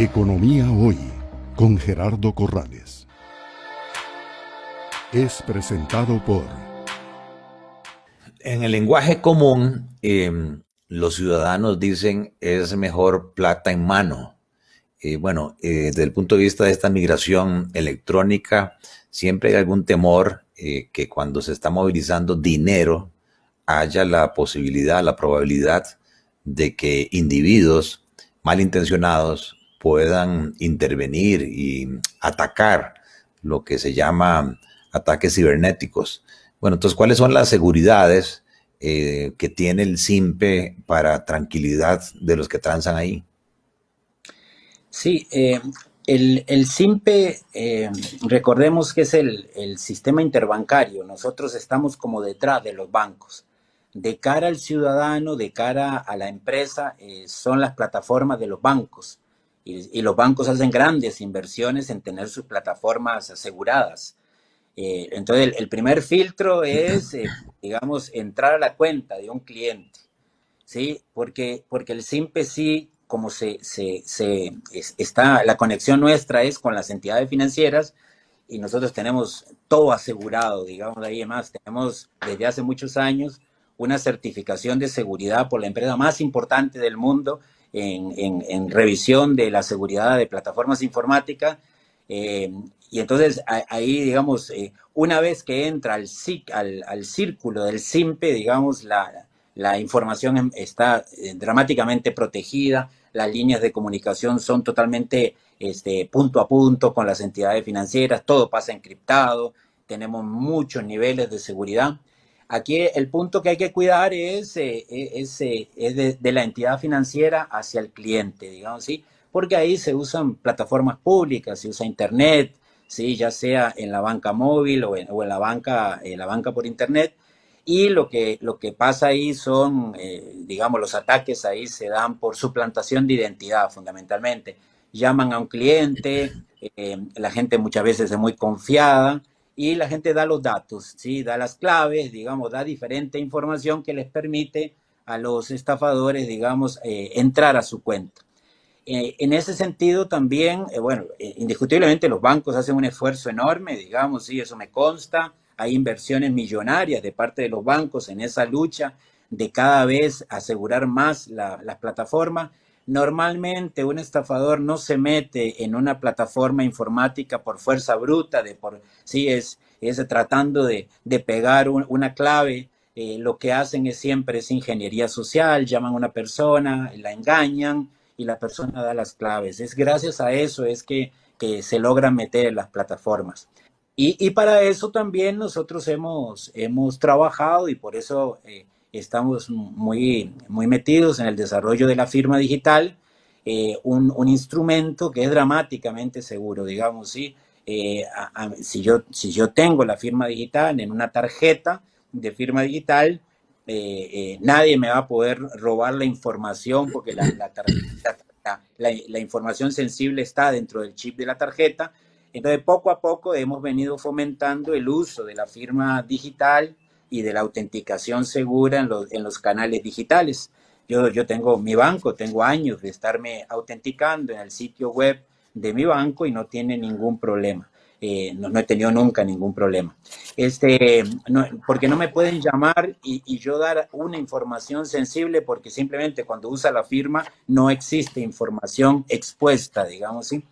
Economía Hoy con Gerardo Corrales. Es presentado por... En el lenguaje común, em, los ciudadanos dicen es mejor plata en mano. Eh, bueno, desde el punto de vista de esta migración electrónica, siempre hay algún temor eh, que cuando se está movilizando dinero haya la posibilidad, la probabilidad de que individuos malintencionados puedan intervenir y atacar lo que se llama ataques cibernéticos. Bueno, entonces, ¿cuáles son las seguridades eh, que tiene el SIMPE para tranquilidad de los que transan ahí? Sí, eh, el, el, SIMPE, eh, recordemos que es el, el, sistema interbancario. Nosotros estamos como detrás de los bancos. De cara al ciudadano, de cara a la empresa, son las plataformas de los bancos y, los bancos hacen grandes inversiones en tener sus plataformas aseguradas. Eh, entonces, el, primer filtro es, eh, digamos, entrar a la cuenta de un cliente, ¿sí? Porque, porque el SIMPE sí, como se, se, se está, la conexión nuestra es con las entidades financieras y nosotros tenemos todo asegurado, digamos, ahí más, tenemos desde hace muchos años una certificación de seguridad por la empresa más importante del mundo en, revisión de la seguridad de plataformas informáticas. Eh, y entonces ahí, digamos, eh, una vez que entra al, al, al, círculo del SIMPE, digamos, la, la información em, está eh, dramáticamente protegida, las líneas de comunicación son totalmente este, punto a punto con las entidades financieras, todo pasa encriptado, tenemos muchos niveles de seguridad. Aquí el punto que hay que cuidar es, eh, eh, eh, de, la entidad financiera hacia el cliente, digamos, ¿sí? Porque ahí se usan plataformas públicas, se usa Internet, ¿sí? Ya sea en la banca móvil o en, la, banca, en la banca por Internet. Y lo que, lo que pasa ahí son, digamos, los ataques ahí se dan por suplantación de identidad fundamentalmente. Llaman a un cliente, la gente muchas veces es muy confiada, y la gente da los datos, ¿sí? da las claves, digamos, da diferente información que les permite a los estafadores, digamos, eh, entrar a su cuenta. Eh, en ese sentido también, eh, bueno, indiscutiblemente los bancos hacen un esfuerzo enorme, digamos, sí, eso me consta, hay inversiones millonarias de parte de los bancos en esa lucha de cada vez asegurar más las plataformas, Normalmente un estafador no se mete en una plataforma informática por fuerza bruta, de por sí es, es tratando de, de pegar una clave. Eh, lo que hacen es siempre es ingeniería social, llaman a una persona, la engañan y la persona da las claves. Es gracias a eso es que, que se logra meter en las plataformas. Y, y, para eso también nosotros hemos, hemos trabajado y por eso eh, estamos muy, muy metidos en el desarrollo de la firma digital, eh, un, un, instrumento que es dramáticamente seguro, digamos, ¿sí? Eh, si, yo, si yo tengo la firma digital en una tarjeta de firma digital, eh, nadie me va a poder robar la información porque la, la, la, la, información sensible está dentro del chip de la tarjeta. Entonces, poco a poco hemos venido fomentando el uso de la firma digital y de la autenticación segura en los, en los canales digitales. Yo, yo tengo mi banco, tengo años de estarme autenticando en el sitio web de mi banco y no tiene ningún problema. Eh, no, he tenido nunca ningún problema. Este, no, porque no me pueden llamar y, y, yo dar una información sensible porque simplemente cuando usa la firma no existe información expuesta, digamos así.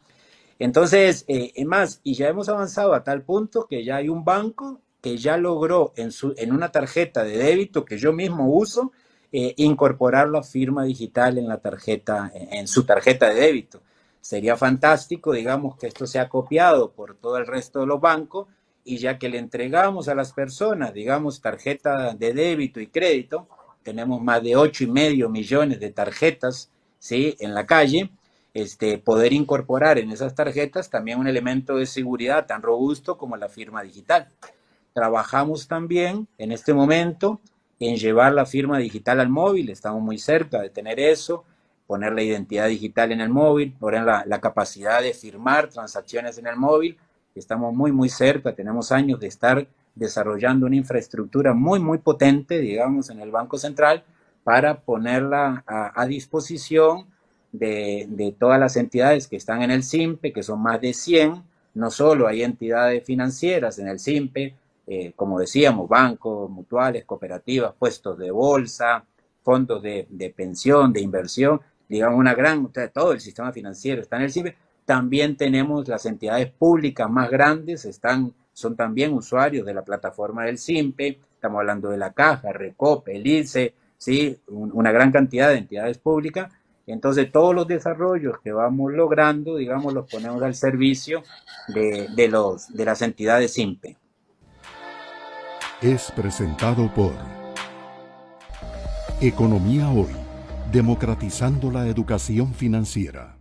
Entonces, eh, es más, y ya hemos avanzado a tal punto que ya hay un banco que ya logró en, su, en una tarjeta de débito que yo mismo uso, eh, incorporar la firma digital en la tarjeta, en su tarjeta de débito. Sería fantástico, digamos, que esto sea copiado por todo el resto de los bancos y ya que le entregamos a las personas, digamos, tarjeta de débito y crédito, tenemos más de ocho y medio millones de tarjetas, ¿sí? En la calle, este, poder incorporar en esas tarjetas también un elemento de seguridad tan robusto como la firma digital. Trabajamos también en este momento en llevar la firma digital al móvil, estamos muy cerca de tener eso, poner la identidad digital en el móvil, poner la, capacidad de firmar transacciones en el móvil, estamos muy, muy cerca, tenemos años de estar desarrollando una infraestructura muy, muy potente, digamos, en el Banco Central para ponerla a, a disposición de, todas las entidades que están en el SIMPE, que son más de 100. No solo hay entidades financieras en el SIMPE, eh, como decíamos, bancos, mutuales, cooperativas, puestos de bolsa, fondos de, pensión, de inversión, digamos una gran, todo el sistema financiero está en el SIMPE. También tenemos las entidades públicas más grandes, están, son también usuarios de la plataforma del SIMPE, estamos hablando de la Caja, Recope, el ICE, ¿sí? una gran cantidad de entidades públicas entonces, todos los desarrollos que vamos logrando, digamos, los ponemos al servicio de, los, de las entidades SIMPE. Es presentado por Economía Hoy, democratizando la educación financiera.